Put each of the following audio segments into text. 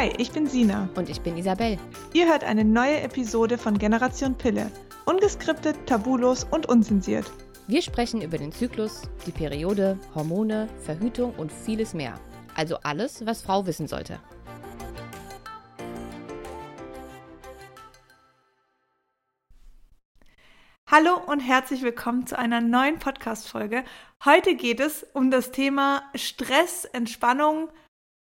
Hi, ich bin Sina. Und ich bin Isabel. Ihr hört eine neue Episode von Generation Pille. Ungeskriptet, tabulos und unzensiert. Wir sprechen über den Zyklus, die Periode, Hormone, Verhütung und vieles mehr. Also alles, was Frau wissen sollte. Hallo und herzlich willkommen zu einer neuen Podcast-Folge. Heute geht es um das Thema Stress, Entspannung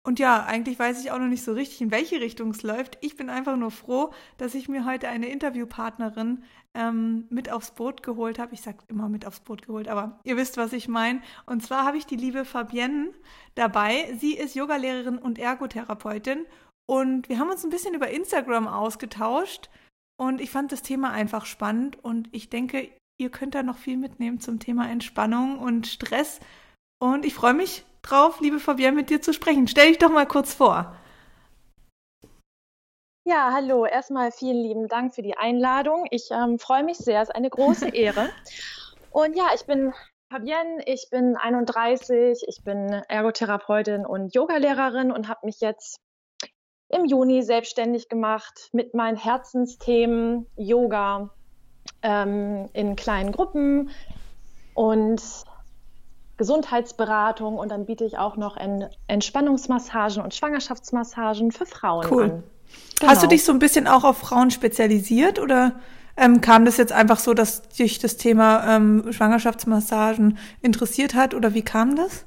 und ja, eigentlich weiß ich auch noch nicht so richtig, in welche Richtung es läuft. Ich bin einfach nur froh, dass ich mir heute eine Interviewpartnerin ähm, mit aufs Boot geholt habe. Ich sage immer mit aufs Boot geholt, aber ihr wisst, was ich meine. Und zwar habe ich die liebe Fabienne dabei. Sie ist Yogalehrerin und Ergotherapeutin und wir haben uns ein bisschen über Instagram ausgetauscht. Und ich fand das Thema einfach spannend und ich denke, ihr könnt da noch viel mitnehmen zum Thema Entspannung und Stress. Und ich freue mich drauf, liebe Fabienne, mit dir zu sprechen. Stell dich doch mal kurz vor. Ja, hallo. Erstmal vielen lieben Dank für die Einladung. Ich ähm, freue mich sehr. Es ist eine große Ehre. Und ja, ich bin Fabienne, ich bin 31, ich bin Ergotherapeutin und Yogalehrerin und habe mich jetzt im Juni selbstständig gemacht mit meinen Herzensthemen Yoga ähm, in kleinen Gruppen und Gesundheitsberatung und dann biete ich auch noch Entspannungsmassagen und Schwangerschaftsmassagen für Frauen cool. an. Genau. Hast du dich so ein bisschen auch auf Frauen spezialisiert oder ähm, kam das jetzt einfach so, dass dich das Thema ähm, Schwangerschaftsmassagen interessiert hat oder wie kam das?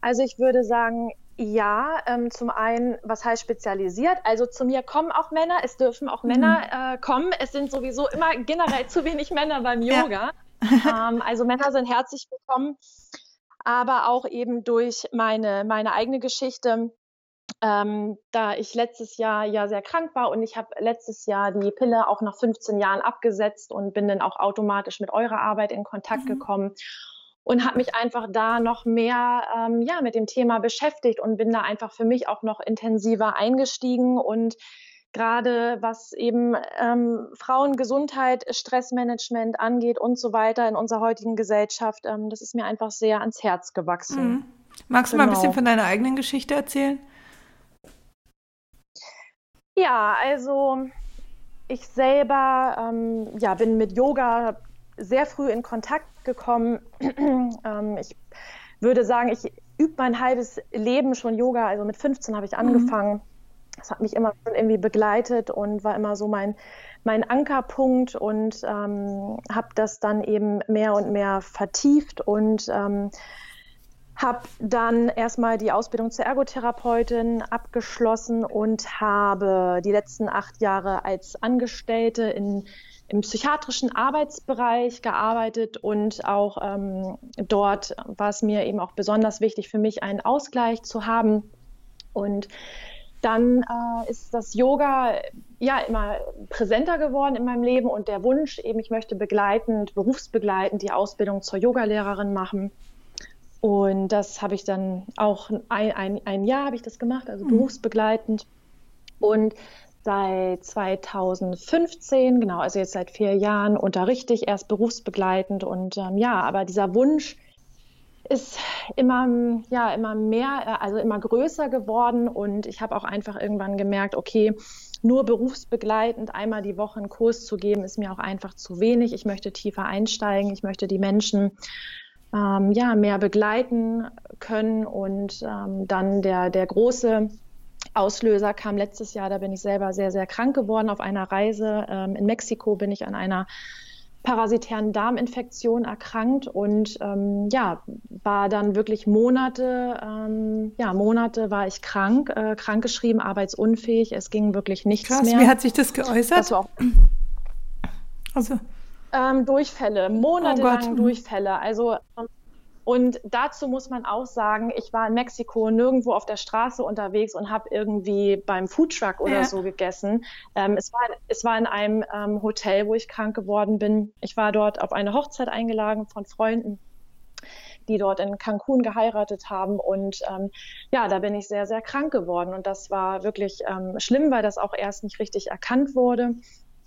Also ich würde sagen, ja, ähm, zum einen, was heißt spezialisiert? Also zu mir kommen auch Männer, es dürfen auch Männer mhm. äh, kommen. Es sind sowieso immer generell zu wenig Männer beim Yoga. Ja. Ähm, also Männer sind herzlich willkommen, aber auch eben durch meine, meine eigene Geschichte. Ähm, da ich letztes Jahr ja sehr krank war und ich habe letztes Jahr die Pille auch nach 15 Jahren abgesetzt und bin dann auch automatisch mit eurer Arbeit in Kontakt mhm. gekommen und habe mich einfach da noch mehr ähm, ja mit dem Thema beschäftigt und bin da einfach für mich auch noch intensiver eingestiegen und gerade was eben ähm, Frauengesundheit, Stressmanagement angeht und so weiter in unserer heutigen Gesellschaft, ähm, das ist mir einfach sehr ans Herz gewachsen. Mhm. Magst du genau. mal ein bisschen genau. von deiner eigenen Geschichte erzählen? Ja, also ich selber ähm, ja, bin mit Yoga sehr früh in Kontakt gekommen. ähm, ich würde sagen, ich übe mein halbes Leben schon Yoga. Also mit 15 habe ich mhm. angefangen. Mhm. Das hat mich immer irgendwie begleitet und war immer so mein, mein Ankerpunkt und ähm, habe das dann eben mehr und mehr vertieft und ähm, habe dann erstmal die Ausbildung zur Ergotherapeutin abgeschlossen und habe die letzten acht Jahre als Angestellte in im psychiatrischen Arbeitsbereich gearbeitet und auch ähm, dort war es mir eben auch besonders wichtig für mich, einen Ausgleich zu haben. Und dann äh, ist das Yoga ja immer präsenter geworden in meinem Leben und der Wunsch eben, ich möchte begleitend, berufsbegleitend die Ausbildung zur Yogalehrerin machen. Und das habe ich dann auch ein, ein, ein Jahr habe ich das gemacht, also mhm. berufsbegleitend. Und seit 2015, genau, also jetzt seit vier Jahren unterrichte ich erst berufsbegleitend und ähm, ja, aber dieser Wunsch ist immer, ja, immer mehr, äh, also immer größer geworden und ich habe auch einfach irgendwann gemerkt, okay, nur berufsbegleitend einmal die Woche einen Kurs zu geben, ist mir auch einfach zu wenig. Ich möchte tiefer einsteigen, ich möchte die Menschen ähm, ja, mehr begleiten können und ähm, dann der, der große Auslöser kam letztes Jahr, da bin ich selber sehr, sehr krank geworden auf einer Reise. Ähm, in Mexiko bin ich an einer parasitären Darminfektion erkrankt und ähm, ja, war dann wirklich Monate, ähm, ja, Monate war ich krank, äh, krankgeschrieben, arbeitsunfähig. Es ging wirklich nichts Krass, mehr. Wie hat sich das geäußert? Das auch, also. Ähm, Durchfälle, monatelang oh Durchfälle. Also und dazu muss man auch sagen, ich war in Mexiko nirgendwo auf der Straße unterwegs und habe irgendwie beim Foodtruck oder ja. so gegessen. Ähm, es, war, es war in einem ähm, Hotel, wo ich krank geworden bin. Ich war dort auf eine Hochzeit eingeladen von Freunden die dort in Cancun geheiratet haben. Und ähm, ja, da bin ich sehr, sehr krank geworden. Und das war wirklich ähm, schlimm, weil das auch erst nicht richtig erkannt wurde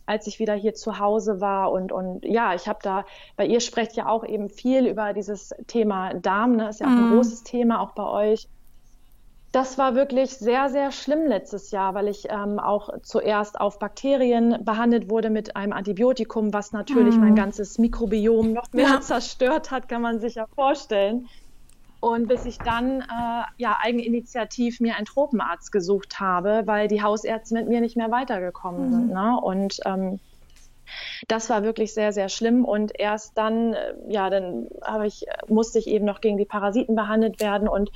als ich wieder hier zu Hause war. Und, und ja, ich habe da, bei ihr sprecht ja auch eben viel über dieses Thema Darm, ne? ist ja auch ein mhm. großes Thema, auch bei euch. Das war wirklich sehr, sehr schlimm letztes Jahr, weil ich ähm, auch zuerst auf Bakterien behandelt wurde mit einem Antibiotikum, was natürlich mm. mein ganzes Mikrobiom noch mehr ja. zerstört hat, kann man sich ja vorstellen. Und bis ich dann äh, ja eigeninitiativ mir einen Tropenarzt gesucht habe, weil die Hausärzte mit mir nicht mehr weitergekommen mm. sind. Ne? Und ähm, das war wirklich sehr, sehr schlimm. Und erst dann, äh, ja, dann habe ich, musste ich eben noch gegen die Parasiten behandelt werden und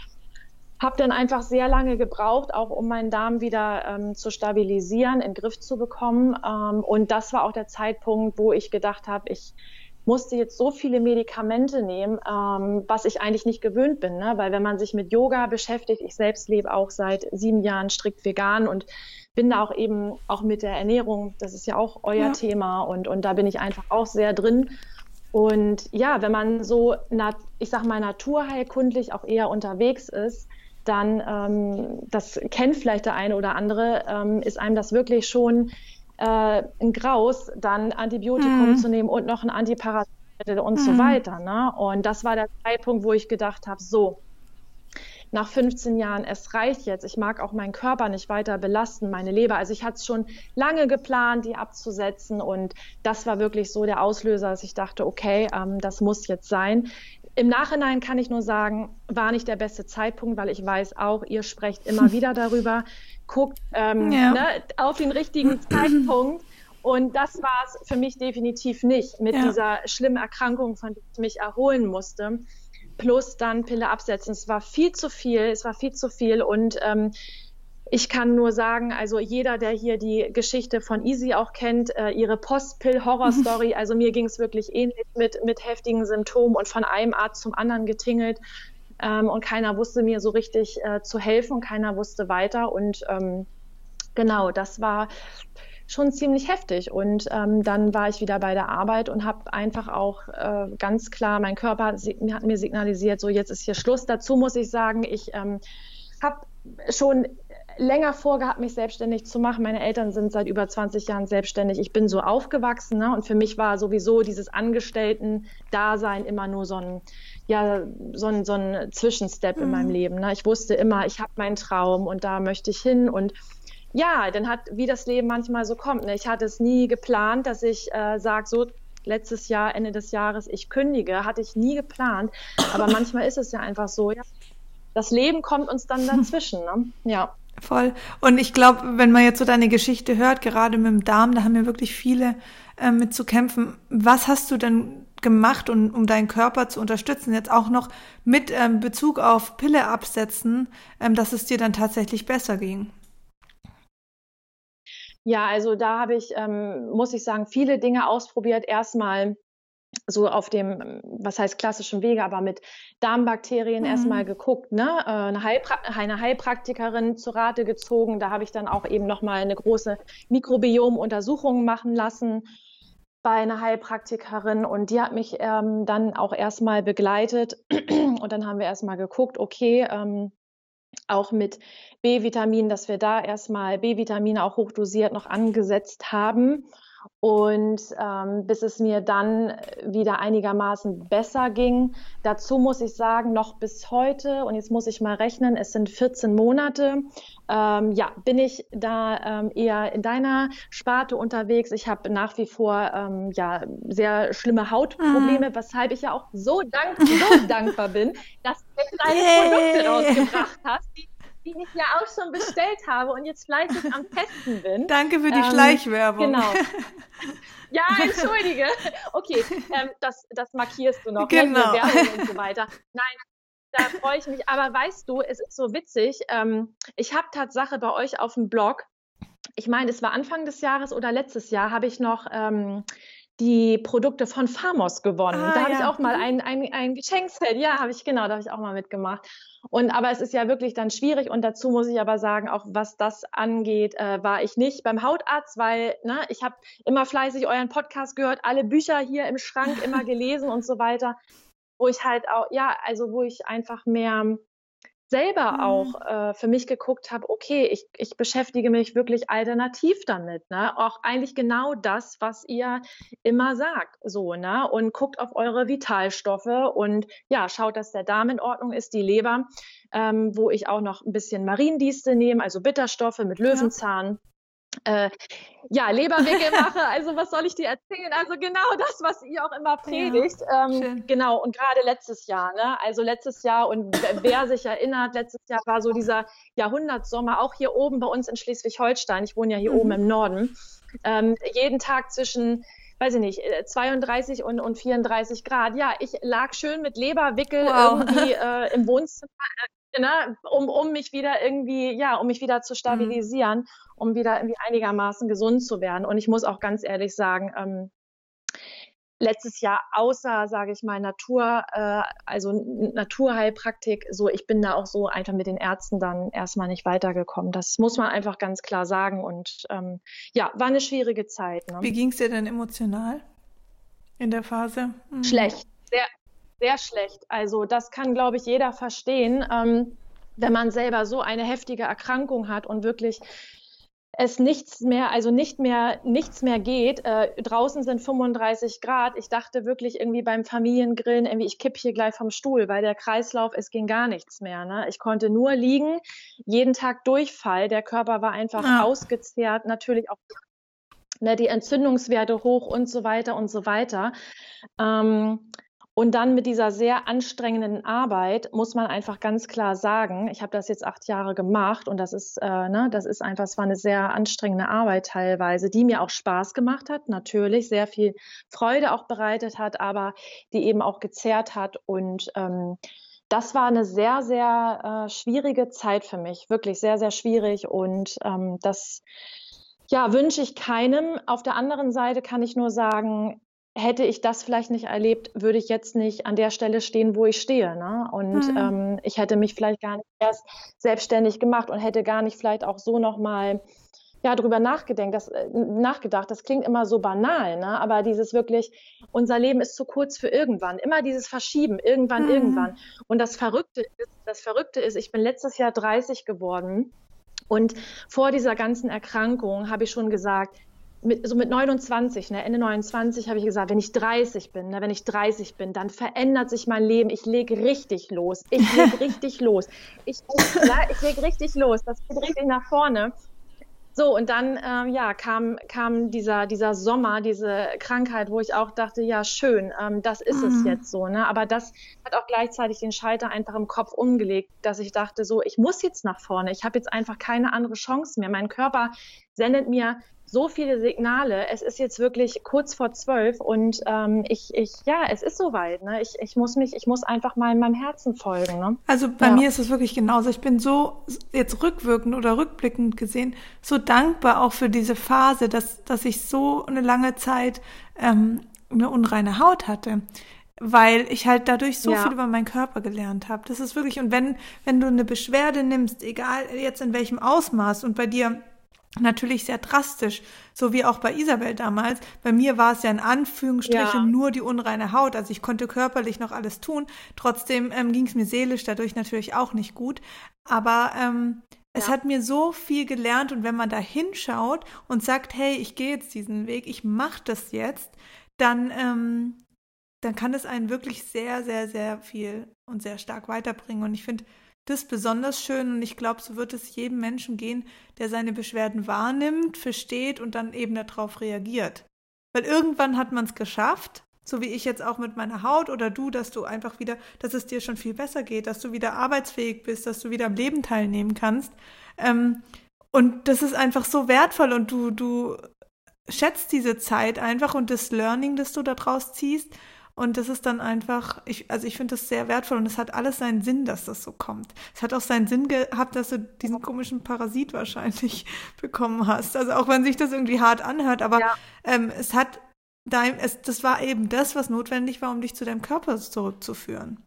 habe dann einfach sehr lange gebraucht, auch um meinen Darm wieder ähm, zu stabilisieren, in den Griff zu bekommen. Ähm, und das war auch der Zeitpunkt, wo ich gedacht habe, ich musste jetzt so viele Medikamente nehmen, ähm, was ich eigentlich nicht gewöhnt bin. Ne? Weil wenn man sich mit Yoga beschäftigt, ich selbst lebe auch seit sieben Jahren strikt vegan und bin da auch eben auch mit der Ernährung, das ist ja auch euer ja. Thema und, und da bin ich einfach auch sehr drin. Und ja, wenn man so, ich sag mal, naturheilkundlich auch eher unterwegs ist, dann, ähm, das kennt vielleicht der eine oder andere, ähm, ist einem das wirklich schon äh, ein Graus, dann Antibiotikum mhm. zu nehmen und noch ein Antiparasitäre und mhm. so weiter. Ne? Und das war der Zeitpunkt, wo ich gedacht habe, so, nach 15 Jahren, es reicht jetzt. Ich mag auch meinen Körper nicht weiter belasten, meine Leber. Also ich hatte es schon lange geplant, die abzusetzen. Und das war wirklich so der Auslöser, dass ich dachte, okay, ähm, das muss jetzt sein. Im Nachhinein kann ich nur sagen, war nicht der beste Zeitpunkt, weil ich weiß auch, ihr sprecht immer wieder darüber, guckt ähm, ja. ne, auf den richtigen Zeitpunkt. Und das war es für mich definitiv nicht mit ja. dieser schlimmen Erkrankung, von der ich mich erholen musste. Plus dann Pille absetzen. Es war viel zu viel, es war viel zu viel. Und ähm, ich kann nur sagen, also jeder, der hier die Geschichte von Easy auch kennt, äh, ihre Post-Pill-Horror-Story, also mir ging es wirklich ähnlich mit, mit heftigen Symptomen und von einem Arzt zum anderen getingelt. Ähm, und keiner wusste mir so richtig äh, zu helfen keiner wusste weiter. Und ähm, genau, das war schon ziemlich heftig. Und ähm, dann war ich wieder bei der Arbeit und habe einfach auch äh, ganz klar, mein Körper hat, hat, mir signalisiert, so jetzt ist hier Schluss. Dazu muss ich sagen, ich ähm, habe schon länger vorgehabt, mich selbstständig zu machen. Meine Eltern sind seit über 20 Jahren selbstständig. Ich bin so aufgewachsen ne? und für mich war sowieso dieses Angestellten-Dasein immer nur so ein, ja, so ein, so ein Zwischenstep mhm. in meinem mhm. Leben. Ne? Ich wusste immer, ich habe meinen Traum und da möchte ich hin und ja, dann hat, wie das Leben manchmal so kommt. Ne? Ich hatte es nie geplant, dass ich äh, sage, so letztes Jahr, Ende des Jahres, ich kündige, hatte ich nie geplant. Aber manchmal ist es ja einfach so, ja, das Leben kommt uns dann dazwischen. Ne? Ja. Voll. Und ich glaube, wenn man jetzt so deine Geschichte hört, gerade mit dem Darm, da haben ja wirklich viele äh, mit zu kämpfen. Was hast du denn gemacht, um, um deinen Körper zu unterstützen? Jetzt auch noch mit ähm, Bezug auf Pille absetzen, ähm, dass es dir dann tatsächlich besser ging. Ja, also da habe ich, ähm, muss ich sagen, viele Dinge ausprobiert. Erstmal so auf dem, was heißt klassischen Wege, aber mit Darmbakterien mhm. erstmal geguckt, ne? Äh, eine, Heilpra eine Heilpraktikerin zu Rate gezogen. Da habe ich dann auch eben nochmal eine große Mikrobiom-Untersuchung machen lassen bei einer Heilpraktikerin und die hat mich ähm, dann auch erstmal begleitet und dann haben wir erstmal geguckt, okay, ähm, auch mit B-Vitamin, dass wir da erstmal B-Vitamine auch hochdosiert noch angesetzt haben und ähm, bis es mir dann wieder einigermaßen besser ging. Dazu muss ich sagen, noch bis heute, und jetzt muss ich mal rechnen, es sind 14 Monate, ähm, ja, bin ich da ähm, eher in deiner Sparte unterwegs. Ich habe nach wie vor ähm, ja, sehr schlimme Hautprobleme, mhm. weshalb ich ja auch so, dank so dankbar bin, dass du deine yeah. Produkte rausgebracht hast, die die ich ja auch schon bestellt habe und jetzt fleißig am Testen bin. Danke für die ähm, Schleichwerbung. Genau. Ja, entschuldige. Okay, ähm, das, das markierst du noch. Ne? Genau. Ne? Werbung und so weiter. Nein, da freue ich mich. Aber weißt du, es ist so witzig. Ähm, ich habe Tatsache bei euch auf dem Blog, ich meine, es war Anfang des Jahres oder letztes Jahr, habe ich noch ähm, die Produkte von Famos gewonnen. Ah, da habe ja. ich auch mal mhm. ein, ein, ein Geschenkset, ja, habe ich genau, da habe ich auch mal mitgemacht. Und aber es ist ja wirklich dann schwierig und dazu muss ich aber sagen, auch was das angeht, äh, war ich nicht beim Hautarzt, weil ne, ich habe immer fleißig euren Podcast gehört, alle Bücher hier im Schrank immer gelesen und so weiter, wo ich halt auch, ja, also wo ich einfach mehr selber mhm. auch äh, für mich geguckt habe, okay, ich, ich beschäftige mich wirklich alternativ damit. Ne? Auch eigentlich genau das, was ihr immer sagt. So, ne? Und guckt auf eure Vitalstoffe und ja, schaut, dass der Darm in Ordnung ist, die Leber, ähm, wo ich auch noch ein bisschen Mariendieste nehme, also Bitterstoffe mit Löwenzahn. Ja äh, ja, Leberwickel mache. Also was soll ich dir erzählen? Also genau das, was ihr auch immer predigt. Ja, ähm, genau, und gerade letztes Jahr, ne? Also letztes Jahr, und wer sich erinnert, letztes Jahr war so dieser Jahrhundertsommer, auch hier oben bei uns in Schleswig-Holstein. Ich wohne ja hier mhm. oben im Norden. Ähm, jeden Tag zwischen weiß ich nicht, 32 äh, und, und 34 Grad. Ja, ich lag schön mit Leberwickel wow. irgendwie äh, im Wohnzimmer, ne, um, um mich wieder irgendwie, ja, um mich wieder zu mhm. stabilisieren, mhm. um wieder irgendwie einigermaßen gesund zu werden. Und ich muss auch ganz ehrlich sagen, ähm, letztes Jahr außer, sage ich mal, Natur, äh, also Naturheilpraktik, so ich bin da auch so einfach mit den Ärzten dann erstmal nicht weitergekommen. Das muss man einfach ganz klar sagen. Und ähm, ja, war eine schwierige Zeit. Ne? Wie ging es dir denn emotional in der Phase? Mhm. Schlecht, sehr, sehr schlecht. Also das kann, glaube ich, jeder verstehen, ähm, wenn man selber so eine heftige Erkrankung hat und wirklich es nichts mehr, also nicht mehr, nichts mehr geht. Äh, draußen sind 35 Grad. Ich dachte wirklich irgendwie beim Familiengrillen, irgendwie ich kipp hier gleich vom Stuhl, weil der Kreislauf, es ging gar nichts mehr. Ne? Ich konnte nur liegen, jeden Tag Durchfall. Der Körper war einfach ja. ausgezehrt, natürlich auch ne, die Entzündungswerte hoch und so weiter und so weiter. Ähm, und dann mit dieser sehr anstrengenden Arbeit muss man einfach ganz klar sagen, ich habe das jetzt acht Jahre gemacht und das ist, äh, ne, das ist einfach, es war eine sehr anstrengende Arbeit teilweise, die mir auch Spaß gemacht hat, natürlich sehr viel Freude auch bereitet hat, aber die eben auch gezerrt hat und ähm, das war eine sehr, sehr äh, schwierige Zeit für mich, wirklich sehr, sehr schwierig und ähm, das ja, wünsche ich keinem. Auf der anderen Seite kann ich nur sagen, hätte ich das vielleicht nicht erlebt, würde ich jetzt nicht an der Stelle stehen, wo ich stehe. Ne? Und mhm. ähm, ich hätte mich vielleicht gar nicht erst selbstständig gemacht und hätte gar nicht vielleicht auch so nochmal ja, drüber nachgedenkt, das, äh, nachgedacht. Das klingt immer so banal, ne? aber dieses wirklich, unser Leben ist zu kurz für irgendwann. Immer dieses Verschieben, irgendwann, mhm. irgendwann. Und das Verrückte ist, das Verrückte ist, ich bin letztes Jahr 30 geworden und vor dieser ganzen Erkrankung habe ich schon gesagt, mit, so mit 29, ne, Ende 29 habe ich gesagt, wenn ich 30 bin, ne, wenn ich 30 bin, dann verändert sich mein Leben. Ich lege richtig los. Ich lege richtig los. Ich, ja, ich lege richtig los. Das geht richtig nach vorne. So, und dann ähm, ja, kam, kam dieser, dieser Sommer, diese Krankheit, wo ich auch dachte, ja, schön, ähm, das ist mhm. es jetzt so. Ne? Aber das hat auch gleichzeitig den Schalter einfach im Kopf umgelegt, dass ich dachte, so, ich muss jetzt nach vorne. Ich habe jetzt einfach keine andere Chance mehr. Mein Körper sendet mir so viele Signale. Es ist jetzt wirklich kurz vor zwölf und ähm, ich, ich, ja, es ist soweit. Ne? Ich, ich muss mich, ich muss einfach mal in meinem Herzen folgen. Ne? Also bei ja. mir ist es wirklich genauso. Ich bin so jetzt rückwirkend oder rückblickend gesehen so dankbar auch für diese Phase, dass, dass ich so eine lange Zeit ähm, eine unreine Haut hatte weil ich halt dadurch so ja. viel über meinen Körper gelernt habe. Das ist wirklich, und wenn, wenn du eine Beschwerde nimmst, egal jetzt in welchem Ausmaß, und bei dir natürlich sehr drastisch, so wie auch bei Isabel damals. Bei mir war es ja in Anführungsstrichen ja. nur die unreine Haut, also ich konnte körperlich noch alles tun. Trotzdem ähm, ging es mir seelisch dadurch natürlich auch nicht gut. Aber ähm, es ja. hat mir so viel gelernt und wenn man da hinschaut und sagt, hey, ich gehe jetzt diesen Weg, ich mache das jetzt, dann ähm, dann kann es einen wirklich sehr, sehr, sehr viel und sehr stark weiterbringen. Und ich finde, das besonders schön und ich glaube, so wird es jedem Menschen gehen, der seine Beschwerden wahrnimmt, versteht und dann eben darauf reagiert. Weil irgendwann hat man es geschafft, so wie ich jetzt auch mit meiner Haut oder du, dass du einfach wieder, dass es dir schon viel besser geht, dass du wieder arbeitsfähig bist, dass du wieder am Leben teilnehmen kannst. Ähm, und das ist einfach so wertvoll und du, du schätzt diese Zeit einfach und das Learning, das du daraus ziehst. Und das ist dann einfach, ich, also ich finde das sehr wertvoll und es hat alles seinen Sinn, dass das so kommt. Es hat auch seinen Sinn gehabt, dass du diesen komischen Parasit wahrscheinlich bekommen hast. Also auch wenn sich das irgendwie hart anhört, aber ja. ähm, es hat dein, es, das war eben das, was notwendig war, um dich zu deinem Körper zurückzuführen.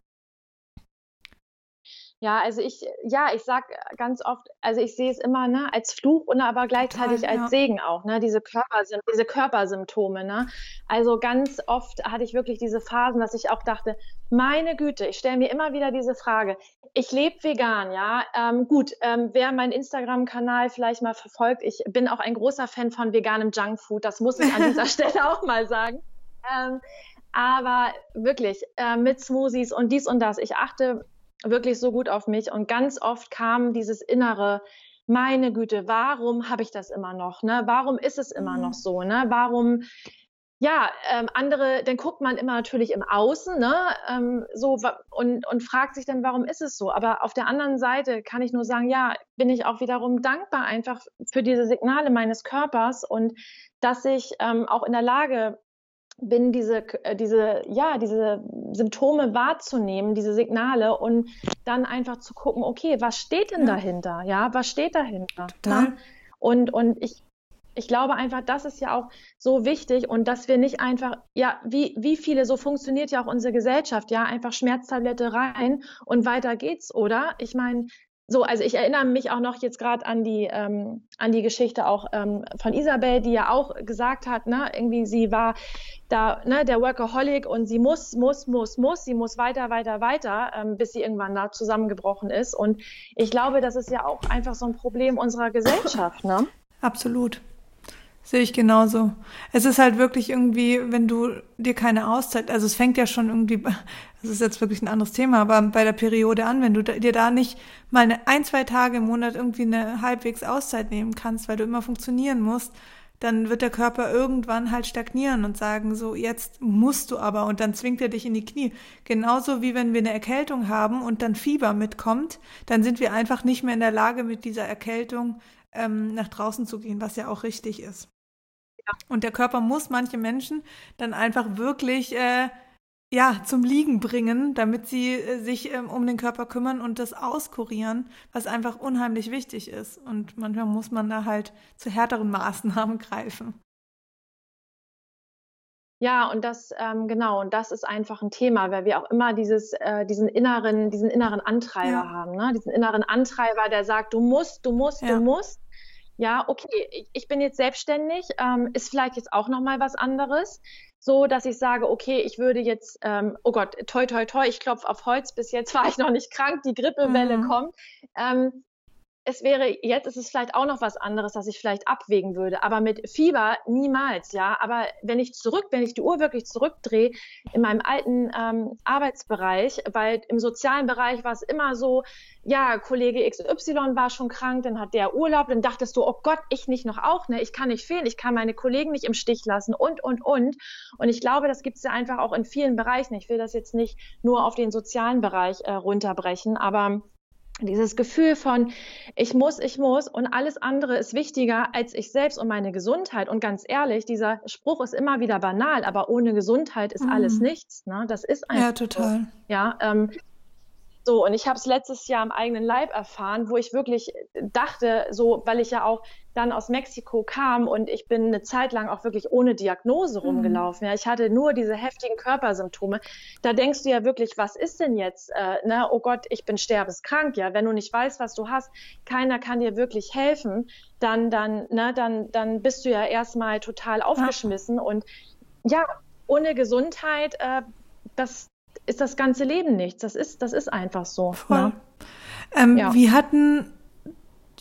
Ja, also ich, ja, ich sag ganz oft, also ich sehe es immer ne, als Fluch und aber gleichzeitig Total, als ja. Segen auch, ne, diese, Körper, diese Körpersymptome. Ne? Also ganz oft hatte ich wirklich diese Phasen, dass ich auch dachte, meine Güte, ich stelle mir immer wieder diese Frage. Ich lebe vegan, ja. Ähm, gut, ähm, wer meinen Instagram-Kanal vielleicht mal verfolgt, ich bin auch ein großer Fan von veganem Junkfood, das muss ich an dieser Stelle auch mal sagen. Ähm, aber wirklich äh, mit Smoothies und dies und das. Ich achte wirklich so gut auf mich und ganz oft kam dieses innere, meine Güte, warum habe ich das immer noch? Ne? Warum ist es immer noch mhm. so? Ne? Warum, ja, ähm, andere, dann guckt man immer natürlich im Außen, ne? Ähm, so und, und fragt sich dann, warum ist es so? Aber auf der anderen Seite kann ich nur sagen, ja, bin ich auch wiederum dankbar einfach für diese Signale meines Körpers und dass ich ähm, auch in der Lage bin, diese, äh, diese, ja, diese Symptome wahrzunehmen, diese Signale und dann einfach zu gucken, okay, was steht denn ja. dahinter? Ja, was steht dahinter? Total. Und, und ich, ich glaube einfach, das ist ja auch so wichtig und dass wir nicht einfach, ja, wie, wie viele, so funktioniert ja auch unsere Gesellschaft, ja, einfach Schmerztablette rein und weiter geht's, oder? Ich meine, so, also ich erinnere mich auch noch jetzt gerade an die ähm, an die Geschichte auch ähm, von Isabel, die ja auch gesagt hat, ne, irgendwie sie war da, ne, der Workaholic und sie muss, muss, muss, muss, sie muss weiter, weiter, weiter, ähm, bis sie irgendwann da zusammengebrochen ist. Und ich glaube, das ist ja auch einfach so ein Problem unserer Gesellschaft, ne? Absolut. Sehe ich genauso. Es ist halt wirklich irgendwie, wenn du dir keine Auszeit, also es fängt ja schon irgendwie, das ist jetzt wirklich ein anderes Thema, aber bei der Periode an, wenn du dir da nicht mal eine, ein, zwei Tage im Monat irgendwie eine halbwegs Auszeit nehmen kannst, weil du immer funktionieren musst, dann wird der Körper irgendwann halt stagnieren und sagen, so, jetzt musst du aber und dann zwingt er dich in die Knie. Genauso wie wenn wir eine Erkältung haben und dann Fieber mitkommt, dann sind wir einfach nicht mehr in der Lage, mit dieser Erkältung ähm, nach draußen zu gehen, was ja auch richtig ist. Und der Körper muss manche Menschen dann einfach wirklich äh, ja, zum Liegen bringen, damit sie äh, sich ähm, um den Körper kümmern und das auskurieren, was einfach unheimlich wichtig ist. Und manchmal muss man da halt zu härteren Maßnahmen greifen. Ja, und das, ähm, genau, und das ist einfach ein Thema, weil wir auch immer dieses, äh, diesen inneren, diesen inneren Antreiber ja. haben, ne? Diesen inneren Antreiber, der sagt, du musst, du musst, ja. du musst ja, okay, ich bin jetzt selbstständig, ähm, ist vielleicht jetzt auch nochmal was anderes, so dass ich sage, okay, ich würde jetzt, ähm, oh Gott, toi, toi, toi, ich klopfe auf Holz, bis jetzt war ich noch nicht krank, die Grippewelle mhm. kommt. Ähm, es wäre, jetzt ist es vielleicht auch noch was anderes, dass ich vielleicht abwägen würde, aber mit Fieber niemals, ja. Aber wenn ich zurück, wenn ich die Uhr wirklich zurückdrehe in meinem alten ähm, Arbeitsbereich, weil im sozialen Bereich war es immer so, ja, Kollege XY war schon krank, dann hat der Urlaub, dann dachtest du, oh Gott, ich nicht noch auch, ne? Ich kann nicht fehlen, ich kann meine Kollegen nicht im Stich lassen und, und, und. Und ich glaube, das gibt es ja einfach auch in vielen Bereichen. Ich will das jetzt nicht nur auf den sozialen Bereich äh, runterbrechen, aber dieses Gefühl von, ich muss, ich muss und alles andere ist wichtiger als ich selbst und meine Gesundheit. Und ganz ehrlich, dieser Spruch ist immer wieder banal, aber ohne Gesundheit ist mhm. alles nichts. Ne? Das ist einfach. Ja, total. So. Ja, ähm, so, und ich habe es letztes Jahr am eigenen Leib erfahren, wo ich wirklich dachte, so, weil ich ja auch dann aus Mexiko kam und ich bin eine Zeit lang auch wirklich ohne Diagnose mhm. rumgelaufen. Mhm. Ja, ich hatte nur diese heftigen Körpersymptome. Da denkst du ja wirklich, was ist denn jetzt? Äh, ne? Oh Gott, ich bin sterbenskrank. Ja, wenn du nicht weißt, was du hast, keiner kann dir wirklich helfen. Dann, dann, ne, dann, dann bist du ja erstmal total aufgeschmissen ja. und ja, ohne Gesundheit, äh, das, ist das ganze Leben nichts. Das ist, das ist einfach so. Voll. Ne? Ähm, ja. Wie hatten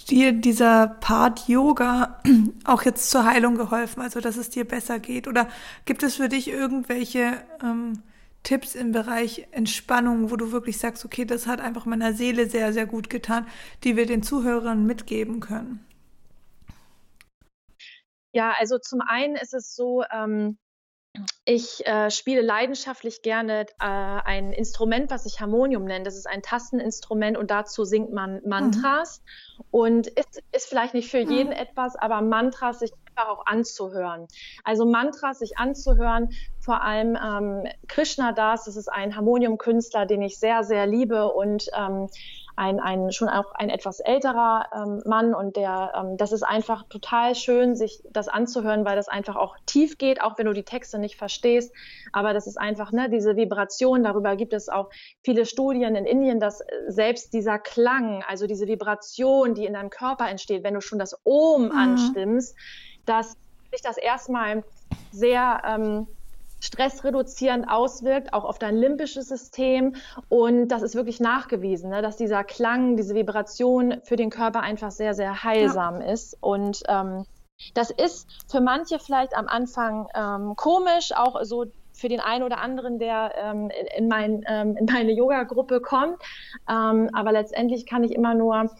dir dieser Part Yoga auch jetzt zur Heilung geholfen, also dass es dir besser geht? Oder gibt es für dich irgendwelche ähm, Tipps im Bereich Entspannung, wo du wirklich sagst, okay, das hat einfach meiner Seele sehr, sehr gut getan, die wir den Zuhörern mitgeben können? Ja, also zum einen ist es so, ähm, ich äh, spiele leidenschaftlich gerne äh, ein Instrument, was sich Harmonium nennt. Das ist ein Tasteninstrument und dazu singt man Mantras. Mhm. Und ist, ist vielleicht nicht für jeden mhm. etwas, aber Mantras sich einfach auch anzuhören. Also Mantras sich anzuhören, vor allem ähm, Krishna Das, das ist ein Harmoniumkünstler, den ich sehr, sehr liebe und ähm, ein, ein schon auch ein etwas älterer ähm, Mann und der, ähm, das ist einfach total schön, sich das anzuhören, weil das einfach auch tief geht, auch wenn du die Texte nicht verstehst. Aber das ist einfach, ne, diese Vibration, darüber gibt es auch viele Studien in Indien, dass selbst dieser Klang, also diese Vibration, die in deinem Körper entsteht, wenn du schon das Ohm mhm. anstimmst, dass sich das erstmal sehr ähm, stressreduzierend auswirkt, auch auf dein limbisches System. Und das ist wirklich nachgewiesen, ne, dass dieser Klang, diese Vibration für den Körper einfach sehr, sehr heilsam ja. ist. Und ähm, das ist für manche vielleicht am Anfang ähm, komisch, auch so für den einen oder anderen, der ähm, in, mein, ähm, in meine Yoga-Gruppe kommt. Ähm, aber letztendlich kann ich immer nur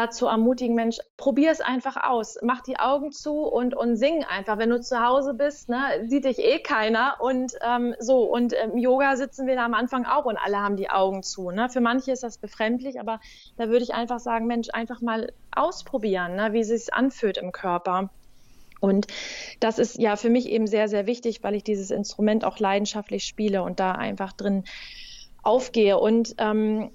dazu ermutigen, Mensch, probier es einfach aus. Mach die Augen zu und, und sing einfach. Wenn du zu Hause bist, ne, sieht dich eh keiner. Und ähm, so, und im Yoga sitzen wir da am Anfang auch und alle haben die Augen zu. Ne? Für manche ist das befremdlich, aber da würde ich einfach sagen, Mensch, einfach mal ausprobieren, ne, wie es sich anfühlt im Körper. Und das ist ja für mich eben sehr, sehr wichtig, weil ich dieses Instrument auch leidenschaftlich spiele und da einfach drin aufgehe. Und ähm,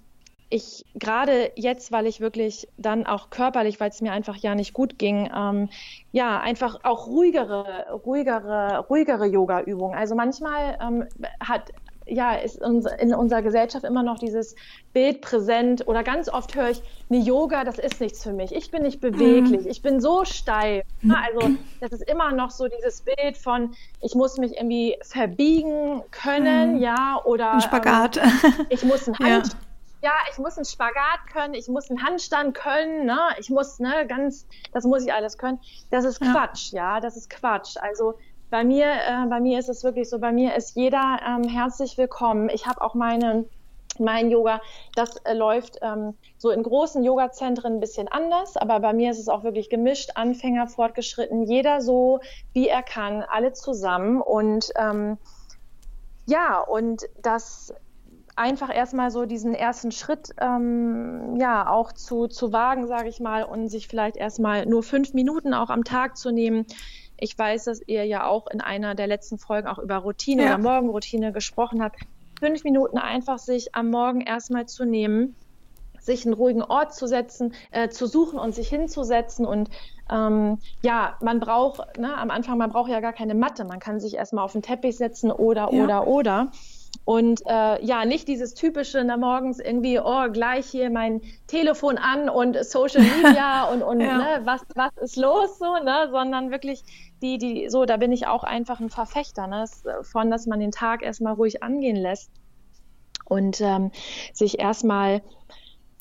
ich gerade jetzt, weil ich wirklich dann auch körperlich, weil es mir einfach ja nicht gut ging, ähm, ja, einfach auch ruhigere, ruhigere, ruhigere Yoga-Übungen. Also manchmal ähm, hat ja, ist in unserer Gesellschaft immer noch dieses Bild präsent oder ganz oft höre ich, eine Yoga, das ist nichts für mich. Ich bin nicht beweglich, mhm. ich bin so steif. Mhm. Also das ist immer noch so dieses Bild von, ich muss mich irgendwie verbiegen können, mhm. ja, oder Ein Spagat. Ähm, ich muss einen Hand, ja ja, ich muss einen Spagat können, ich muss einen Handstand können, ne? ich muss, ne, ganz, das muss ich alles können. Das ist Quatsch, ja, ja das ist Quatsch. Also bei mir, äh, bei mir ist es wirklich so, bei mir ist jeder ähm, herzlich willkommen. Ich habe auch meine mein Yoga, das äh, läuft ähm, so in großen Yoga-Zentren ein bisschen anders, aber bei mir ist es auch wirklich gemischt, Anfänger, Fortgeschritten, jeder so, wie er kann, alle zusammen und ähm, ja, und das einfach erstmal so diesen ersten Schritt ähm, ja auch zu, zu wagen, sage ich mal, und sich vielleicht erstmal nur fünf Minuten auch am Tag zu nehmen. Ich weiß, dass ihr ja auch in einer der letzten Folgen auch über Routine ja. oder Morgenroutine gesprochen habt. Fünf Minuten einfach sich am Morgen erstmal zu nehmen, sich einen ruhigen Ort zu setzen, äh, zu suchen und sich hinzusetzen und ähm, ja, man braucht, ne, am Anfang, man braucht ja gar keine Matte, man kann sich erstmal auf den Teppich setzen oder, ja. oder, oder. Und äh, ja, nicht dieses typische, na morgens irgendwie, oh, gleich hier mein Telefon an und Social Media und, und ja. ne, was, was ist los so, ne? Sondern wirklich die, die, so, da bin ich auch einfach ein Verfechter, ne? Von, dass man den Tag erstmal ruhig angehen lässt und ähm, sich erstmal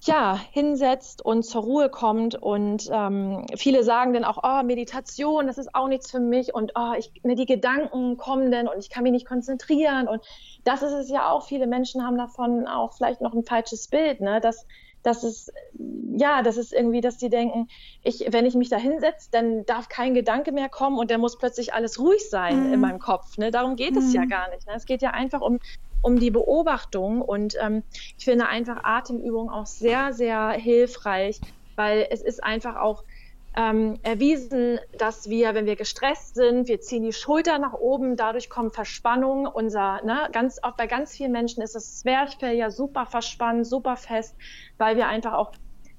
ja, hinsetzt und zur Ruhe kommt. Und ähm, viele sagen dann auch, oh, Meditation, das ist auch nichts für mich. Und oh, ich, ne, die Gedanken kommen dann und ich kann mich nicht konzentrieren. Und das ist es ja auch. Viele Menschen haben davon auch vielleicht noch ein falsches Bild, ne? dass, dass es, ja, das ist irgendwie, dass die denken, ich, wenn ich mich da hinsetze, dann darf kein Gedanke mehr kommen und dann muss plötzlich alles ruhig sein mhm. in meinem Kopf. Ne? Darum geht mhm. es ja mhm. gar nicht. Ne? Es geht ja einfach um um die Beobachtung. Und ähm, ich finde einfach Atemübungen auch sehr, sehr hilfreich, weil es ist einfach auch ähm, erwiesen, dass wir, wenn wir gestresst sind, wir ziehen die Schulter nach oben, dadurch kommt Verspannung. Unser, ne, ganz, auch bei ganz vielen Menschen ist das Zwerchfell ja super verspannt, super fest, weil wir einfach auch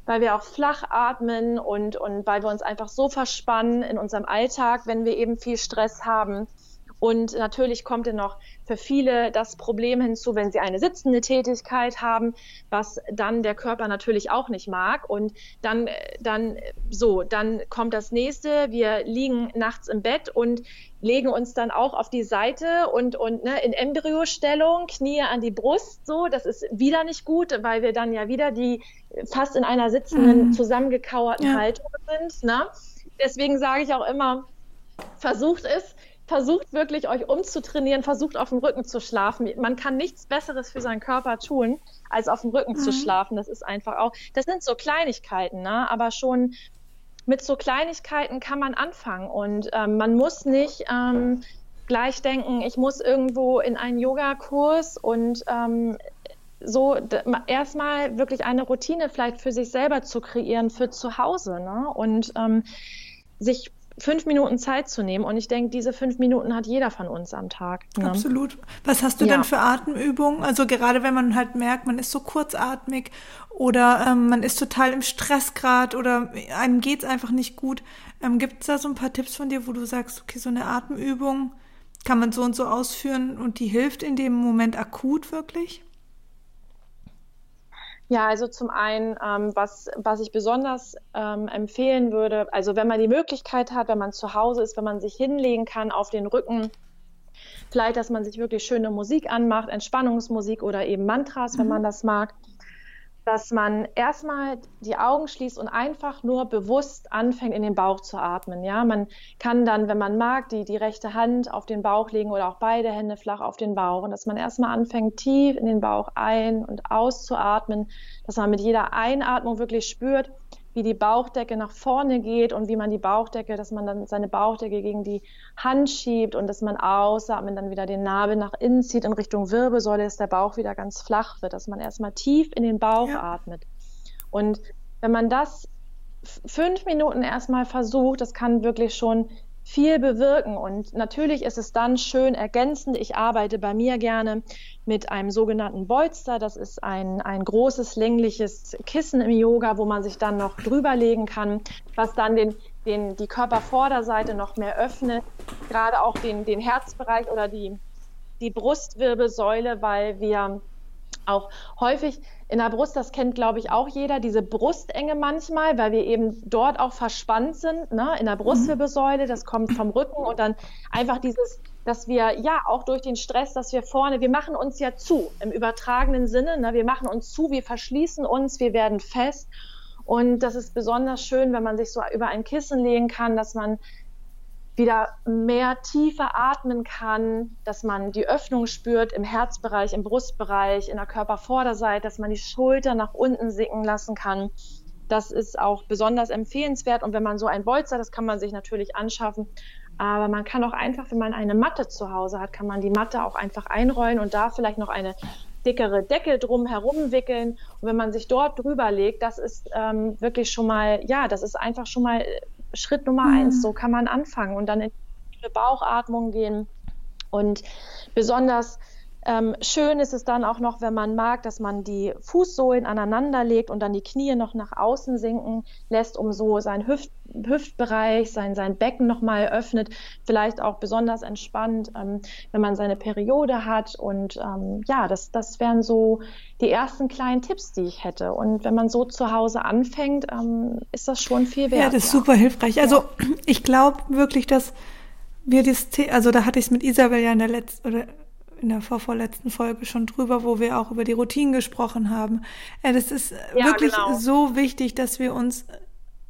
weil wir auch flach atmen und, und weil wir uns einfach so verspannen in unserem Alltag, wenn wir eben viel Stress haben. Und natürlich kommt dann noch für viele das Problem hinzu, wenn sie eine sitzende Tätigkeit haben, was dann der Körper natürlich auch nicht mag. Und dann, dann so, dann kommt das nächste. Wir liegen nachts im Bett und legen uns dann auch auf die Seite und, und ne, in Embryostellung, Knie an die Brust, so. Das ist wieder nicht gut, weil wir dann ja wieder die fast in einer sitzenden, mhm. zusammengekauerten ja. Haltung sind. Ne? Deswegen sage ich auch immer, versucht es, versucht wirklich euch umzutrainieren, versucht auf dem Rücken zu schlafen. Man kann nichts Besseres für seinen Körper tun, als auf dem Rücken mhm. zu schlafen. Das ist einfach auch, das sind so Kleinigkeiten, ne? aber schon mit so Kleinigkeiten kann man anfangen und ähm, man muss nicht ähm, gleich denken, ich muss irgendwo in einen Yogakurs und ähm, so erstmal wirklich eine Routine vielleicht für sich selber zu kreieren für zu Hause ne? und ähm, sich fünf Minuten Zeit zu nehmen. Und ich denke, diese fünf Minuten hat jeder von uns am Tag. Ne? Absolut. Was hast du ja. denn für Atemübungen? Also gerade wenn man halt merkt, man ist so kurzatmig oder ähm, man ist total im Stressgrad oder einem geht's einfach nicht gut. Ähm, Gibt es da so ein paar Tipps von dir, wo du sagst, okay, so eine Atemübung kann man so und so ausführen und die hilft in dem Moment akut wirklich? Ja, also zum einen, ähm, was, was ich besonders ähm, empfehlen würde, also wenn man die Möglichkeit hat, wenn man zu Hause ist, wenn man sich hinlegen kann auf den Rücken, vielleicht, dass man sich wirklich schöne Musik anmacht, Entspannungsmusik oder eben Mantras, mhm. wenn man das mag dass man erstmal die Augen schließt und einfach nur bewusst anfängt, in den Bauch zu atmen. Ja, man kann dann, wenn man mag, die, die rechte Hand auf den Bauch legen oder auch beide Hände flach auf den Bauch und dass man erstmal anfängt, tief in den Bauch ein- und auszuatmen, dass man mit jeder Einatmung wirklich spürt, wie die Bauchdecke nach vorne geht und wie man die Bauchdecke, dass man dann seine Bauchdecke gegen die Hand schiebt und dass man ausatmet, dann wieder den Nabel nach innen zieht in Richtung Wirbelsäule, dass der Bauch wieder ganz flach wird, dass man erstmal tief in den Bauch ja. atmet. Und wenn man das fünf Minuten erstmal versucht, das kann wirklich schon viel bewirken. Und natürlich ist es dann schön ergänzend. Ich arbeite bei mir gerne mit einem sogenannten Bolster. Das ist ein, ein großes längliches Kissen im Yoga, wo man sich dann noch drüber legen kann, was dann den, den, die Körpervorderseite noch mehr öffnet, gerade auch den, den Herzbereich oder die, die Brustwirbelsäule, weil wir auch häufig in der Brust, das kennt, glaube ich, auch jeder, diese Brustenge manchmal, weil wir eben dort auch verspannt sind, ne, in der Brustwirbelsäule, das kommt vom Rücken und dann einfach dieses, dass wir ja auch durch den Stress, dass wir vorne, wir machen uns ja zu, im übertragenen Sinne, ne, wir machen uns zu, wir verschließen uns, wir werden fest. Und das ist besonders schön, wenn man sich so über ein Kissen legen kann, dass man wieder mehr tiefer atmen kann, dass man die Öffnung spürt im Herzbereich, im Brustbereich, in der Körpervorderseite, dass man die Schulter nach unten sinken lassen kann. Das ist auch besonders empfehlenswert. Und wenn man so ein Bolzer, das kann man sich natürlich anschaffen. Aber man kann auch einfach, wenn man eine Matte zu Hause hat, kann man die Matte auch einfach einrollen und da vielleicht noch eine dickere Decke drum herum wickeln. Und wenn man sich dort drüber legt, das ist ähm, wirklich schon mal, ja, das ist einfach schon mal Schritt Nummer mhm. eins. So kann man anfangen und dann in die Bauchatmung gehen. Und besonders ähm, schön ist es dann auch noch, wenn man mag, dass man die Fußsohlen aneinander legt und dann die Knie noch nach außen sinken lässt, um so seinen Hüft, Hüftbereich, sein, sein Becken nochmal öffnet. Vielleicht auch besonders entspannt, ähm, wenn man seine Periode hat. Und ähm, ja, das, das wären so die ersten kleinen Tipps, die ich hätte. Und wenn man so zu Hause anfängt, ähm, ist das schon viel wert. Ja, das ist ja. super hilfreich. Also ja. ich glaube wirklich, dass wir das, also da hatte ich es mit Isabel ja in der letzten, oder in der vorvorletzten Folge schon drüber, wo wir auch über die Routinen gesprochen haben. Äh, das ist ja, wirklich genau. so wichtig, dass wir uns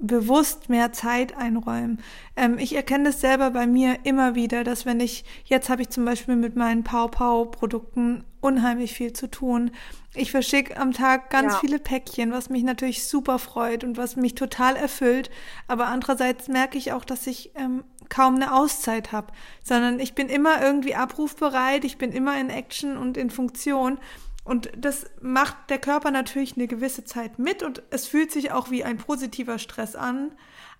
bewusst mehr Zeit einräumen. Ähm, ich erkenne das selber bei mir immer wieder, dass wenn ich, jetzt habe ich zum Beispiel mit meinen Pau-Pau-Produkten unheimlich viel zu tun. Ich verschicke am Tag ganz ja. viele Päckchen, was mich natürlich super freut und was mich total erfüllt. Aber andererseits merke ich auch, dass ich ähm, kaum eine Auszeit habe, sondern ich bin immer irgendwie abrufbereit, ich bin immer in Action und in Funktion. Und das macht der Körper natürlich eine gewisse Zeit mit und es fühlt sich auch wie ein positiver Stress an,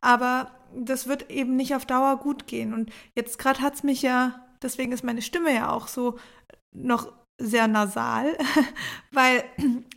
aber das wird eben nicht auf Dauer gut gehen. Und jetzt gerade hat es mich ja, deswegen ist meine Stimme ja auch so noch sehr nasal, weil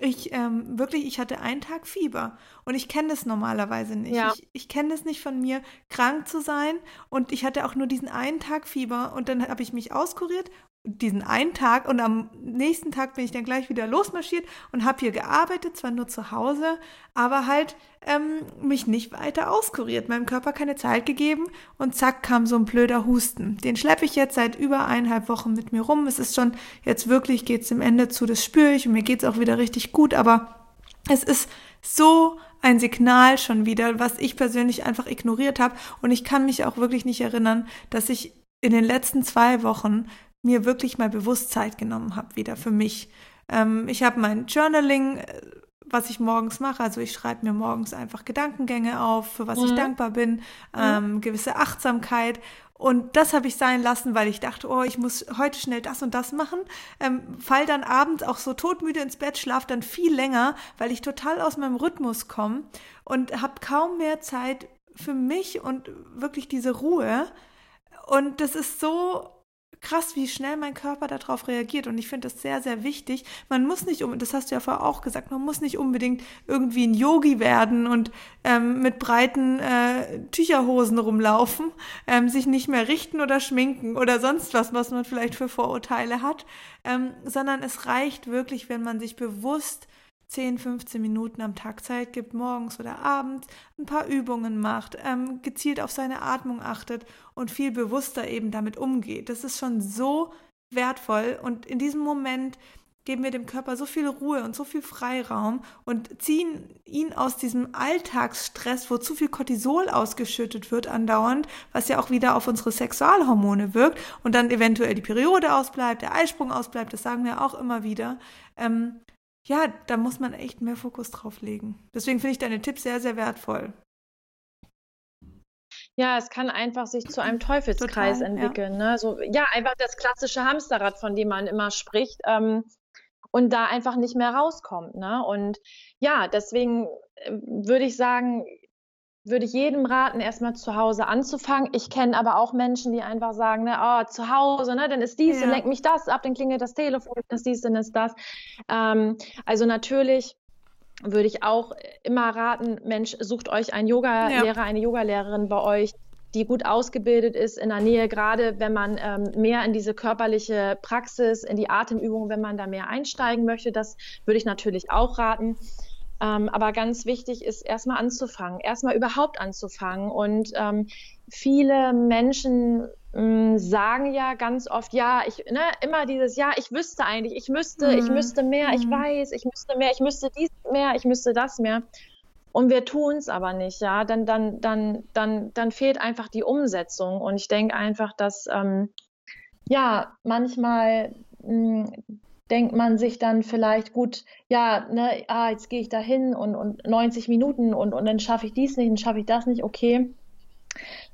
ich ähm, wirklich, ich hatte einen Tag Fieber und ich kenne das normalerweise nicht. Ja. Ich, ich kenne das nicht von mir, krank zu sein und ich hatte auch nur diesen einen Tag Fieber und dann habe ich mich auskuriert diesen einen Tag und am nächsten Tag bin ich dann gleich wieder losmarschiert und habe hier gearbeitet, zwar nur zu Hause, aber halt ähm, mich nicht weiter auskuriert, meinem Körper keine Zeit gegeben und zack kam so ein blöder Husten. Den schleppe ich jetzt seit über eineinhalb Wochen mit mir rum. Es ist schon jetzt wirklich geht's dem Ende zu, das spüre ich und mir geht's auch wieder richtig gut, aber es ist so ein Signal schon wieder, was ich persönlich einfach ignoriert habe und ich kann mich auch wirklich nicht erinnern, dass ich in den letzten zwei Wochen mir wirklich mal bewusst Zeit genommen habe, wieder für mich. Ähm, ich habe mein Journaling, äh, was ich morgens mache. Also ich schreibe mir morgens einfach Gedankengänge auf, für was mhm. ich dankbar bin, ähm, mhm. gewisse Achtsamkeit. Und das habe ich sein lassen, weil ich dachte, oh, ich muss heute schnell das und das machen. Ähm, fall dann abends auch so todmüde ins Bett, schlaf dann viel länger, weil ich total aus meinem Rhythmus komme und habe kaum mehr Zeit für mich und wirklich diese Ruhe. Und das ist so krass, wie schnell mein Körper darauf reagiert. Und ich finde das sehr, sehr wichtig. Man muss nicht, das hast du ja vorher auch gesagt, man muss nicht unbedingt irgendwie ein Yogi werden und ähm, mit breiten äh, Tücherhosen rumlaufen, ähm, sich nicht mehr richten oder schminken oder sonst was, was man vielleicht für Vorurteile hat, ähm, sondern es reicht wirklich, wenn man sich bewusst 10, 15 Minuten am Tag Zeit gibt, morgens oder abends, ein paar Übungen macht, ähm, gezielt auf seine Atmung achtet und viel bewusster eben damit umgeht. Das ist schon so wertvoll und in diesem Moment geben wir dem Körper so viel Ruhe und so viel Freiraum und ziehen ihn aus diesem Alltagsstress, wo zu viel Cortisol ausgeschüttet wird andauernd, was ja auch wieder auf unsere Sexualhormone wirkt und dann eventuell die Periode ausbleibt, der Eisprung ausbleibt, das sagen wir auch immer wieder. Ähm, ja, da muss man echt mehr Fokus drauf legen. Deswegen finde ich deine Tipps sehr, sehr wertvoll. Ja, es kann einfach sich zu einem Teufelskreis Total, entwickeln. Ja. Ne? So, ja, einfach das klassische Hamsterrad, von dem man immer spricht. Ähm, und da einfach nicht mehr rauskommt. Ne? Und ja, deswegen äh, würde ich sagen, würde ich jedem raten, erstmal zu Hause anzufangen. Ich kenne aber auch Menschen, die einfach sagen, ne, oh, zu Hause, ne, dann ist dies, ja. dann lenkt mich das ab, dann klingelt das Telefon, dann ist dies, dann ist das. Ähm, also natürlich würde ich auch immer raten, Mensch, sucht euch einen Yoga-Lehrer, ja. eine Yogalehrerin bei euch, die gut ausgebildet ist in der Nähe, gerade wenn man ähm, mehr in diese körperliche Praxis, in die Atemübung, wenn man da mehr einsteigen möchte, das würde ich natürlich auch raten. Ähm, aber ganz wichtig ist, erstmal anzufangen, erstmal überhaupt anzufangen. Und ähm, viele Menschen mh, mm, sagen ja ganz oft, ja, ich, ne, immer dieses, ja, ich wüsste eigentlich, ich müsste, mhm. ich müsste mehr, ich mhm. weiß, ich müsste mehr, ich müsste dies mehr, ich müsste das mehr. Und wir tun es aber nicht, ja, dann, dann, dann, dann, dann fehlt einfach die Umsetzung. Und ich denke einfach, dass ähm, ja manchmal mh, mm, denkt man sich dann vielleicht, gut, ja, ne, ah, jetzt gehe ich da hin und, und 90 Minuten und, und dann schaffe ich dies nicht, dann schaffe ich das nicht, okay.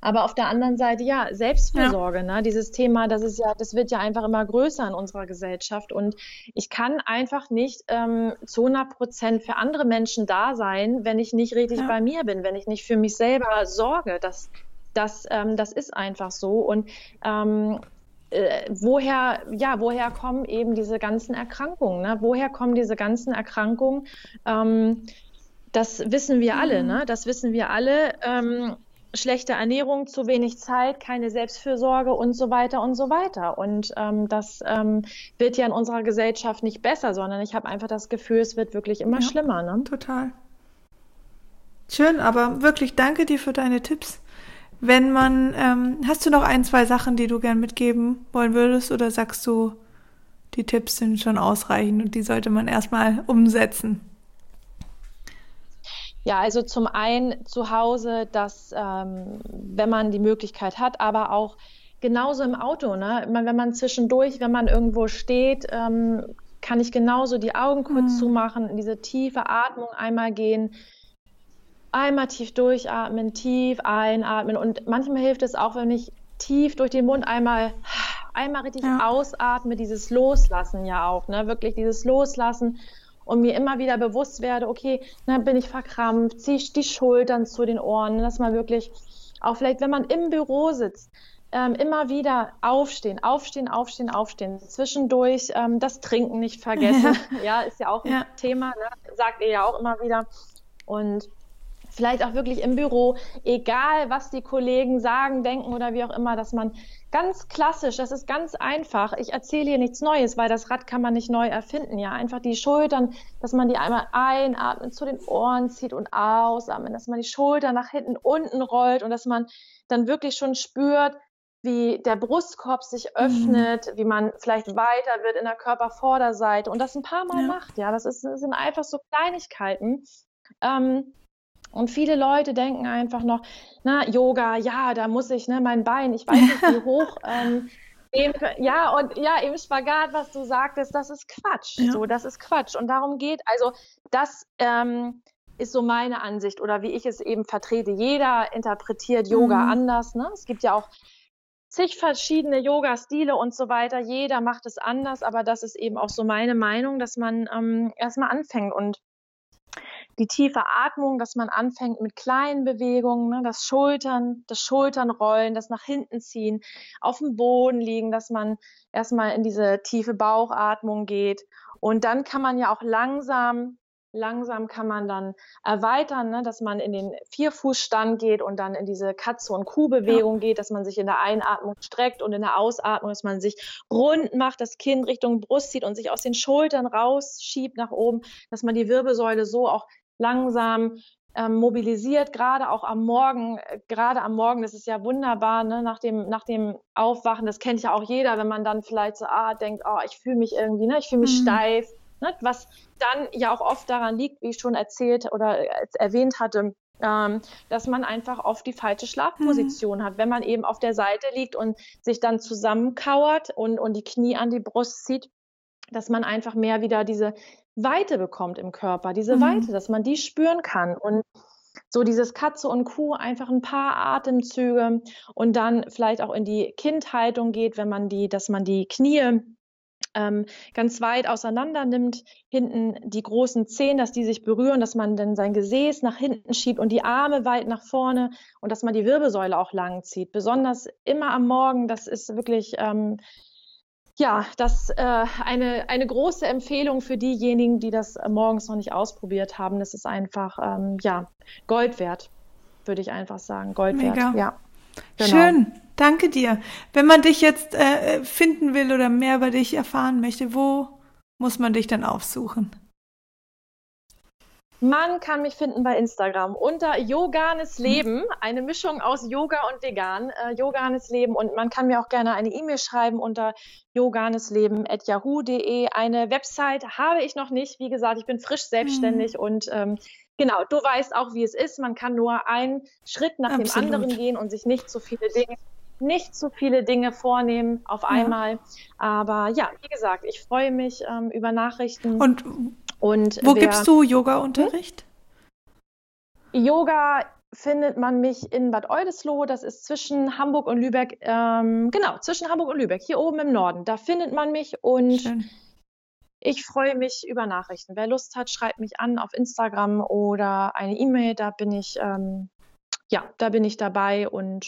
Aber auf der anderen Seite, ja, Selbstfürsorge, ja. ne, dieses Thema, das ist ja, das wird ja einfach immer größer in unserer Gesellschaft und ich kann einfach nicht ähm, zu 100 Prozent für andere Menschen da sein, wenn ich nicht richtig ja. bei mir bin, wenn ich nicht für mich selber sorge. Das, das, ähm, das ist einfach so und ähm, äh, woher, ja, woher kommen eben diese ganzen Erkrankungen? Ne? Woher kommen diese ganzen Erkrankungen? Ähm, das wissen wir alle, mhm. ne? Das wissen wir alle. Ähm, schlechte Ernährung, zu wenig Zeit, keine Selbstfürsorge und so weiter und so weiter. Und ähm, das ähm, wird ja in unserer Gesellschaft nicht besser, sondern ich habe einfach das Gefühl, es wird wirklich immer ja, schlimmer. Ne? Total. Schön, aber wirklich danke dir für deine Tipps. Wenn man, ähm, hast du noch ein, zwei Sachen, die du gern mitgeben wollen würdest oder sagst du, die Tipps sind schon ausreichend und die sollte man erstmal umsetzen? Ja, also zum einen zu Hause, dass ähm, wenn man die Möglichkeit hat, aber auch genauso im Auto, ne? Wenn man zwischendurch, wenn man irgendwo steht, ähm, kann ich genauso die Augen kurz mhm. zumachen, in diese tiefe Atmung einmal gehen, einmal tief durchatmen, tief einatmen. Und manchmal hilft es auch, wenn ich tief durch den Mund einmal, einmal richtig ja. ausatme, dieses Loslassen ja auch, ne? Wirklich dieses Loslassen und mir immer wieder bewusst werde, okay, dann bin ich verkrampft, ziehe ich die Schultern zu den Ohren, dass man wirklich, auch vielleicht, wenn man im Büro sitzt, ähm, immer wieder aufstehen, aufstehen, aufstehen, aufstehen. Zwischendurch ähm, das Trinken nicht vergessen. Ja, ja ist ja auch ein ja. Thema, ne? sagt ihr ja auch immer wieder. Und vielleicht auch wirklich im Büro, egal was die Kollegen sagen, denken oder wie auch immer, dass man ganz klassisch, das ist ganz einfach. Ich erzähle hier nichts Neues, weil das Rad kann man nicht neu erfinden. Ja, einfach die Schultern, dass man die einmal einatmet, zu den Ohren zieht und ausatmet, dass man die Schultern nach hinten unten rollt und dass man dann wirklich schon spürt, wie der Brustkorb sich mhm. öffnet, mhm. wie man vielleicht weiter wird in der Körpervorderseite und das ein paar Mal ja. macht. Ja, das, ist, das sind einfach so Kleinigkeiten. Ähm, und viele Leute denken einfach noch, na, Yoga, ja, da muss ich, ne, mein Bein, ich weiß nicht, wie hoch. Ähm, ja, und ja, eben Spagat, was du sagtest, das ist Quatsch. Ja. So, das ist Quatsch. Und darum geht, also das ähm, ist so meine Ansicht oder wie ich es eben vertrete. Jeder interpretiert Yoga mhm. anders. Ne? Es gibt ja auch zig verschiedene Yoga-Stile und so weiter. Jeder macht es anders, aber das ist eben auch so meine Meinung, dass man ähm, erstmal anfängt und die tiefe Atmung, dass man anfängt mit kleinen Bewegungen, ne, das Schultern, das Schultern rollen, das nach hinten ziehen, auf dem Boden liegen, dass man erstmal in diese tiefe Bauchatmung geht. Und dann kann man ja auch langsam langsam kann man dann erweitern, ne, dass man in den Vierfußstand geht und dann in diese Katze- und Kuhbewegung ja. geht, dass man sich in der Einatmung streckt und in der Ausatmung, dass man sich rund macht, das Kinn Richtung Brust zieht und sich aus den Schultern rausschiebt nach oben, dass man die Wirbelsäule so auch langsam ähm, mobilisiert, gerade auch am Morgen, äh, gerade am Morgen, das ist ja wunderbar, ne, nach dem, nach dem Aufwachen, das kennt ja auch jeder, wenn man dann vielleicht so, ah, denkt, oh, ich fühle mich irgendwie, ne, ich fühle mich mhm. steif, Ne? Was dann ja auch oft daran liegt, wie ich schon erzählt oder erwähnt hatte, ähm, dass man einfach oft die falsche Schlafposition mhm. hat. Wenn man eben auf der Seite liegt und sich dann zusammenkauert und, und die Knie an die Brust zieht, dass man einfach mehr wieder diese Weite bekommt im Körper, diese mhm. Weite, dass man die spüren kann. Und so dieses Katze und Kuh, einfach ein paar Atemzüge und dann vielleicht auch in die Kindhaltung geht, wenn man die, dass man die Knie ähm, ganz weit auseinander nimmt, hinten die großen Zehen, dass die sich berühren, dass man dann sein Gesäß nach hinten schiebt und die Arme weit nach vorne und dass man die Wirbelsäule auch lang zieht. Besonders immer am Morgen, das ist wirklich ähm, ja, das äh, eine, eine große Empfehlung für diejenigen, die das morgens noch nicht ausprobiert haben. Das ist einfach ähm, ja Gold wert, würde ich einfach sagen. Gold Mega. wert. Ja. Genau. Schön. Danke dir. Wenn man dich jetzt äh, finden will oder mehr über dich erfahren möchte, wo muss man dich dann aufsuchen? Man kann mich finden bei Instagram unter Yoganes Leben, eine Mischung aus Yoga und Vegan, äh, Yoganes Leben. Und man kann mir auch gerne eine E-Mail schreiben unter yoganesleben.yahoo.de. Eine Website habe ich noch nicht. Wie gesagt, ich bin frisch selbstständig mhm. und ähm, genau, du weißt auch, wie es ist. Man kann nur einen Schritt nach Absolut. dem anderen gehen und sich nicht so viele Dinge nicht so viele Dinge vornehmen auf einmal. Ja. Aber ja, wie gesagt, ich freue mich ähm, über Nachrichten. Und, und wo wer, gibst du Yoga-Unterricht? Hm? Yoga findet man mich in Bad Oldesloe. Das ist zwischen Hamburg und Lübeck. Ähm, genau, zwischen Hamburg und Lübeck, hier oben im Norden. Da findet man mich und Schön. ich freue mich über Nachrichten. Wer Lust hat, schreibt mich an auf Instagram oder eine E-Mail. Da bin ich, ähm, ja, da bin ich dabei und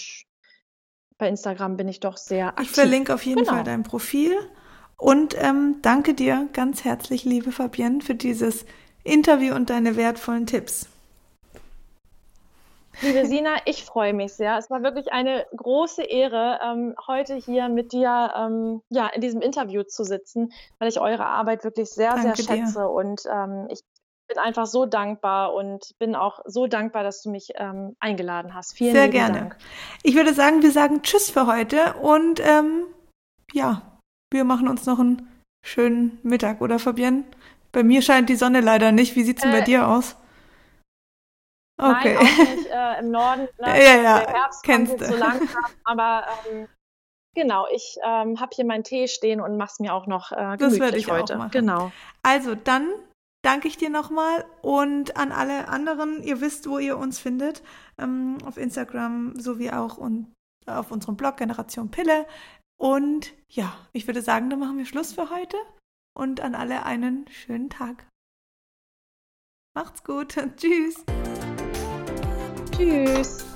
bei Instagram bin ich doch sehr aktiv. Ich verlinke auf jeden genau. Fall dein Profil. Und ähm, danke dir ganz herzlich, liebe Fabienne, für dieses Interview und deine wertvollen Tipps. Liebe Sina, ich freue mich sehr. Es war wirklich eine große Ehre, ähm, heute hier mit dir ähm, ja, in diesem Interview zu sitzen, weil ich eure Arbeit wirklich sehr, Danke sehr schätze. Dir. Und ähm, ich bin einfach so dankbar und bin auch so dankbar, dass du mich ähm, eingeladen hast. Vielen Sehr gerne. Dank. Ich würde sagen, wir sagen Tschüss für heute und ähm, ja, wir machen uns noch einen schönen Mittag, oder Fabienne? Bei mir scheint die Sonne leider nicht. Wie sieht's denn äh, bei dir aus? Okay. Nein, auch nicht äh, im Norden. Ne? Ja, ja, Der Herbst kennst du. so langsam, aber ähm, Genau, ich ähm, habe hier meinen Tee stehen und mache es mir auch noch äh, gemütlich das werde ich heute. Auch machen. Genau. Also dann danke ich dir nochmal und an alle anderen, ihr wisst, wo ihr uns findet, ähm, auf Instagram sowie auch und auf unserem Blog Generation Pille. Und ja, ich würde sagen, dann machen wir Schluss für heute und an alle einen schönen Tag. Macht's gut. Tschüss. Tschüss.